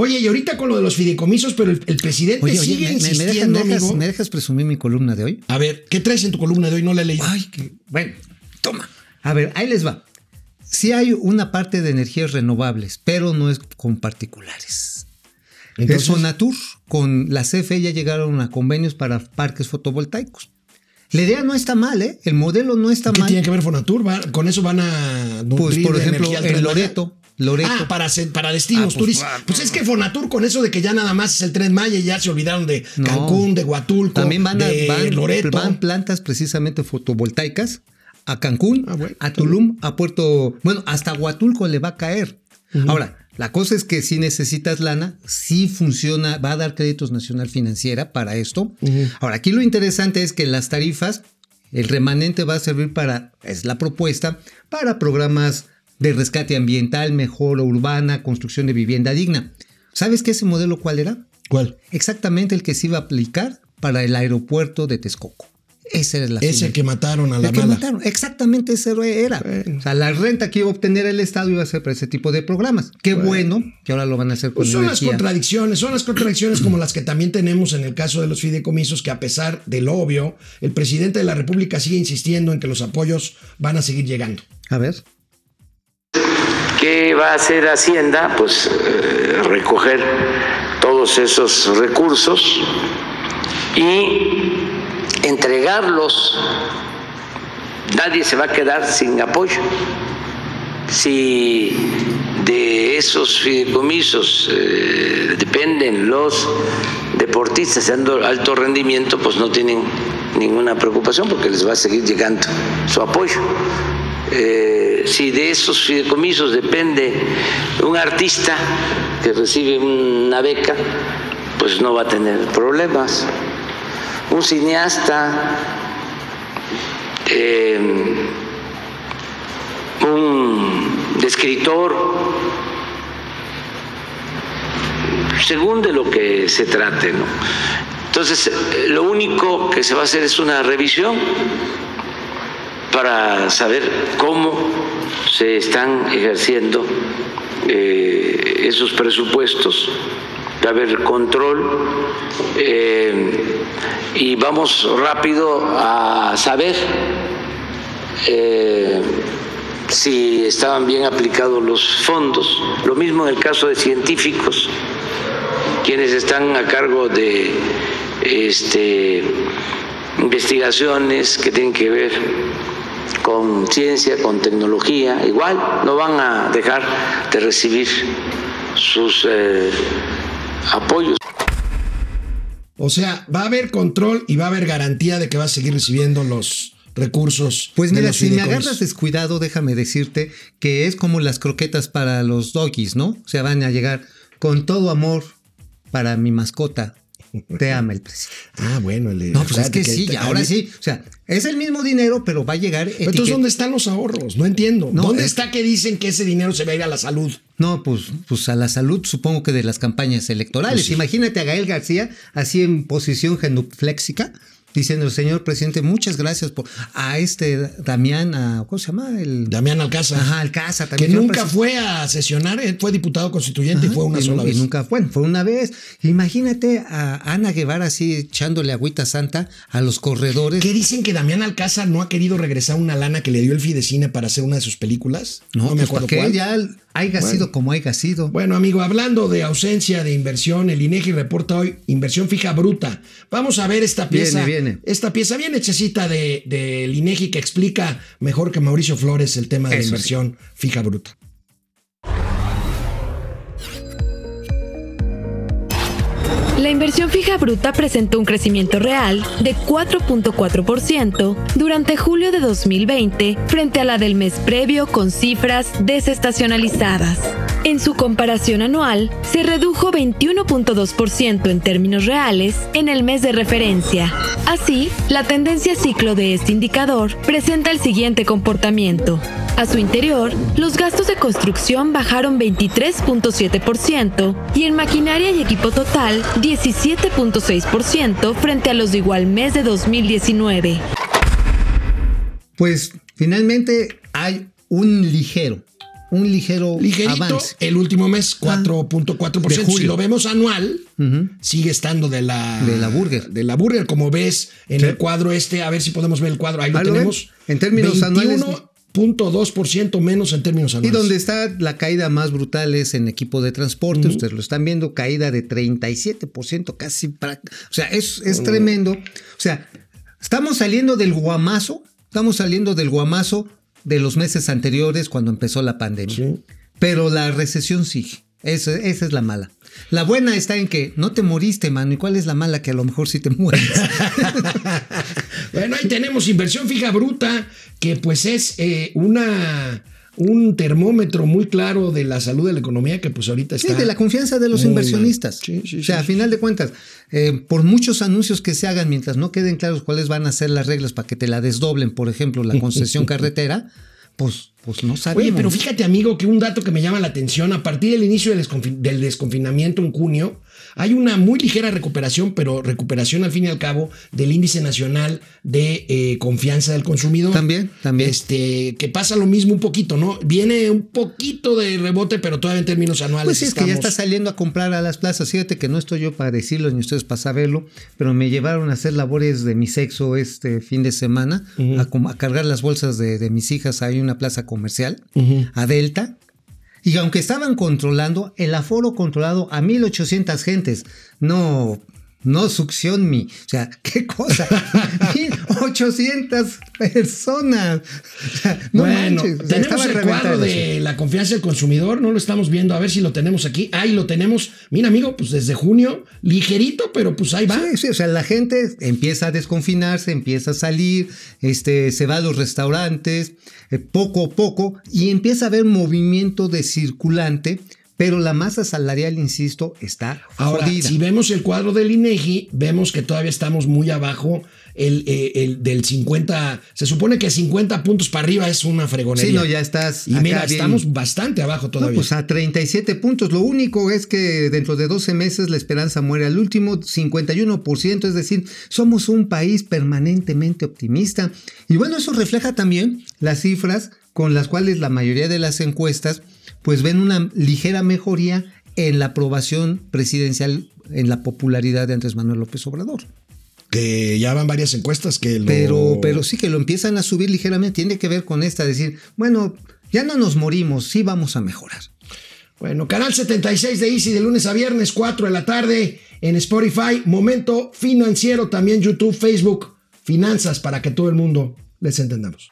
Oye, y ahorita con lo de los fideicomisos, pero el, presidente oye, sigue me, insistiendo, me, amigo. ¿Me dejas presumir mi columna de hoy? A ver, ¿qué traes en tu columna de hoy? No la he leído. Ay, que, bueno, toma. A ver, ahí les va. Sí hay una parte de energías renovables, pero no es con particulares. Entonces, el Fonatur con la CFE ya llegaron a convenios para parques fotovoltaicos. La idea no está mal, ¿eh? El modelo no está ¿Qué mal. tiene que ver Fonatur? ¿Va- ¿Con eso van a Pues, nutrir por de ejemplo, en? Loreto. Loreto. Ah, para, destinos Ah, pues, turísticos. ah, Pues es que Fonatur con eso de que ya nada más es el Tren Maya y ya se olvidaron de No. Cancún, de Huatulco, También van, a, de van- Loreto. van plantas precisamente fotovoltaicas a Cancún, Ah, bueno, a Tulum, a Puerto. Bueno, hasta Huatulco le va a caer. Ahora, la cosa es que si necesitas lana, sí funciona, va a dar créditos Nacional Financiera para esto. Ahora, aquí lo interesante es que las tarifas, el remanente va a servir para, es la propuesta, para programas de rescate ambiental, mejora urbana, construcción de vivienda digna. ¿Sabes qué ese modelo cuál era? ¿Cuál? exactamente el que se iba a aplicar para el aeropuerto de Texcoco. Ese era la Ese que mataron a la El que mala. mataron. Exactamente ese era. Bueno. O sea, la renta que iba a obtener el Estado iba a ser para ese tipo de programas. Qué bueno, que ahora lo van a hacer con Pues son las contradicciones, son las contradicciones como las que también tenemos en el caso de los fideicomisos, que a pesar de lo obvio, el presidente de la República sigue insistiendo en que los apoyos van a seguir llegando. A ver. ¿Qué va a hacer Hacienda? Pues eh, recoger todos esos recursos y entregarlos. Nadie se va a quedar sin apoyo. Si de esos fideicomisos eh, dependen los deportistas de alto rendimiento, pues no tienen ninguna preocupación porque les va a seguir llegando su apoyo. Eh, si de esos fideicomisos depende un artista que recibe una beca, pues no va a tener problemas. Un cineasta, eh, un escritor, según de lo que se trate, ¿no? Entonces, lo único que se va a hacer es una revisión para saber cómo se están ejerciendo eh, esos presupuestos, a haber control eh, y vamos rápido a saber eh, si estaban bien aplicados los fondos. Lo mismo en el caso de científicos, quienes están a cargo de este, investigaciones que tienen que ver con ciencia, con tecnología, igual no van a dejar de recibir sus eh, apoyos. O sea, va a haber control y va a haber garantía de que va a seguir recibiendo los recursos. Pues mira, si me agarras descuidado, déjame decirte que es como las croquetas para los doggies, ¿no? O sea, van a llegar con todo amor para mi mascota. Te ama el presidente. Ah, bueno, el, No, pues es que sí, ahora sí. O sea, es el mismo dinero, pero va a llegar. Entonces, ¿dónde están los ahorros? No entiendo. No, ¿Dónde es- está que dicen que ese dinero se va a ir a la salud? No, pues, pues a la salud supongo que de las campañas electorales. Pues sí. Imagínate a Gael García así en posición genuflexica, diciendo, señor presidente, muchas gracias por a este Damián, a, ¿cómo se llama? El Damián Alcázar. Ajá, Alcázar que también. señor nunca presidente. fue a sesionar, él fue diputado constituyente y fue una y sola vez. Y nunca, bueno, fue una vez. Imagínate a Ana Guevara así echándole agüita santa a los corredores. ¿Qué dicen que Damián Alcázar no ha querido regresar una lana que le dio el Fidecine para hacer una de sus películas? No, me pues, acuerdo cuál. Ya haya Bueno. sido como haya sido. Bueno, amigo, hablando de ausencia de inversión, el INEGI reporta hoy inversión fija bruta. Vamos a ver esta pieza. Viene, viene. Esta pieza bien hechecita de, INEGI que explica mejor que Mauricio Flores el tema de la sí. inversión fija bruta. La inversión fija bruta presentó un crecimiento real de 4.4% durante julio de 2020 frente a la del mes previo con cifras desestacionalizadas. En su comparación anual, se redujo 21.2% en términos reales en el mes de referencia. Así, la tendencia ciclo de este indicador presenta el siguiente comportamiento. A su interior, los gastos de construcción bajaron 23.7% y en maquinaria y equipo total 17.6% frente a los de igual mes de 2019. Pues finalmente hay un ligero, un ligero Ligerito, avance. el último mes, 4.4%. De julio. Si lo vemos anual, sigue estando de la, De la Burger. De la Burger, como ves en Sí. el cuadro este. A ver si podemos ver el cuadro. Ahí lo Ah, tenemos. En términos anuales, 21.2% menos en términos Y anuales. donde está la caída más brutal es en equipo de transporte, ustedes lo están viendo, caída de 37%, casi, para, o sea, es, es tremendo. O sea, estamos saliendo del guamazo, estamos saliendo del guamazo de los meses anteriores cuando empezó la pandemia. Sí. Pero la recesión sigue. Esa, esa es la mala. La buena está en que no te moriste, mano. ¿Y cuál es la mala? Que a lo mejor sí te mueres. Bueno, ahí tenemos inversión fija bruta, que pues es eh, una un termómetro muy claro de la salud de la economía que pues ahorita Sí, está de la confianza de los inversionistas. Sí, sí, o sea, sí, a final de cuentas, eh, por muchos anuncios que se hagan, mientras no queden claros cuáles van a ser las reglas para que te la desdoblen, por ejemplo, la concesión carretera, pues, pues no sabemos. Oye, pero fíjate, amigo, que un dato que me llama la atención, a partir del inicio del, desconfi- del desconfinamiento en junio, hay una muy ligera recuperación, pero recuperación al fin y al cabo del índice nacional de eh, confianza del consumidor. También, también. Este, que pasa lo mismo un poquito, ¿no? Viene un poquito de rebote, pero todavía en términos anuales. Pues sí, es que ya está saliendo a comprar a las plazas. Fíjate que no estoy yo para decirlo ni ustedes para saberlo, pero me llevaron a hacer labores de mi sexo este fin de semana, a, cargar las bolsas de, de mis hijas a una plaza comercial, a Delta. Y aunque estaban controlando, el aforo controlado a 1800 gentes, no, no succión mi. O sea, qué cosa. 1800 personas. O sea, no bueno, manches, o sea, tenemos el cuadro de la confianza del consumidor, no lo estamos viendo, a ver si lo tenemos aquí. Ahí lo tenemos. Mira, amigo, pues desde junio, ligerito, pero pues ahí va. Sí, sí, o sea, la gente empieza a desconfinarse, empieza a salir, este, se va a los restaurantes, eh, poco a poco, y empieza a haber movimiento de circulante, pero la masa salarial, insisto, está Ahora, jodida. si vemos el cuadro del INEGI, vemos que todavía estamos muy abajo el, eh, el del 50. Se supone que 50 puntos para arriba es una fregonería. Sí, no, ya estás Y acá mira, bien. estamos bastante abajo No, todavía. pues a 37 puntos. Lo único es que dentro de 12 meses la esperanza muere al último 51%, es decir, somos un país permanentemente optimista. Y bueno, eso refleja también las cifras con las cuales la mayoría de las encuestas pues ven una ligera mejoría en la aprobación presidencial, en la popularidad de Andrés Manuel López Obrador. que ya van varias encuestas que lo. Pero, pero sí que lo empiezan a subir ligeramente. Tiene que ver con esta, decir, bueno, ya no nos morimos, sí vamos a mejorar. Bueno, canal 76 de Easy de lunes a viernes, 4 de la tarde en Spotify. Momento financiero, también YouTube, Facebook. Finanzas para que todo el mundo les entendamos.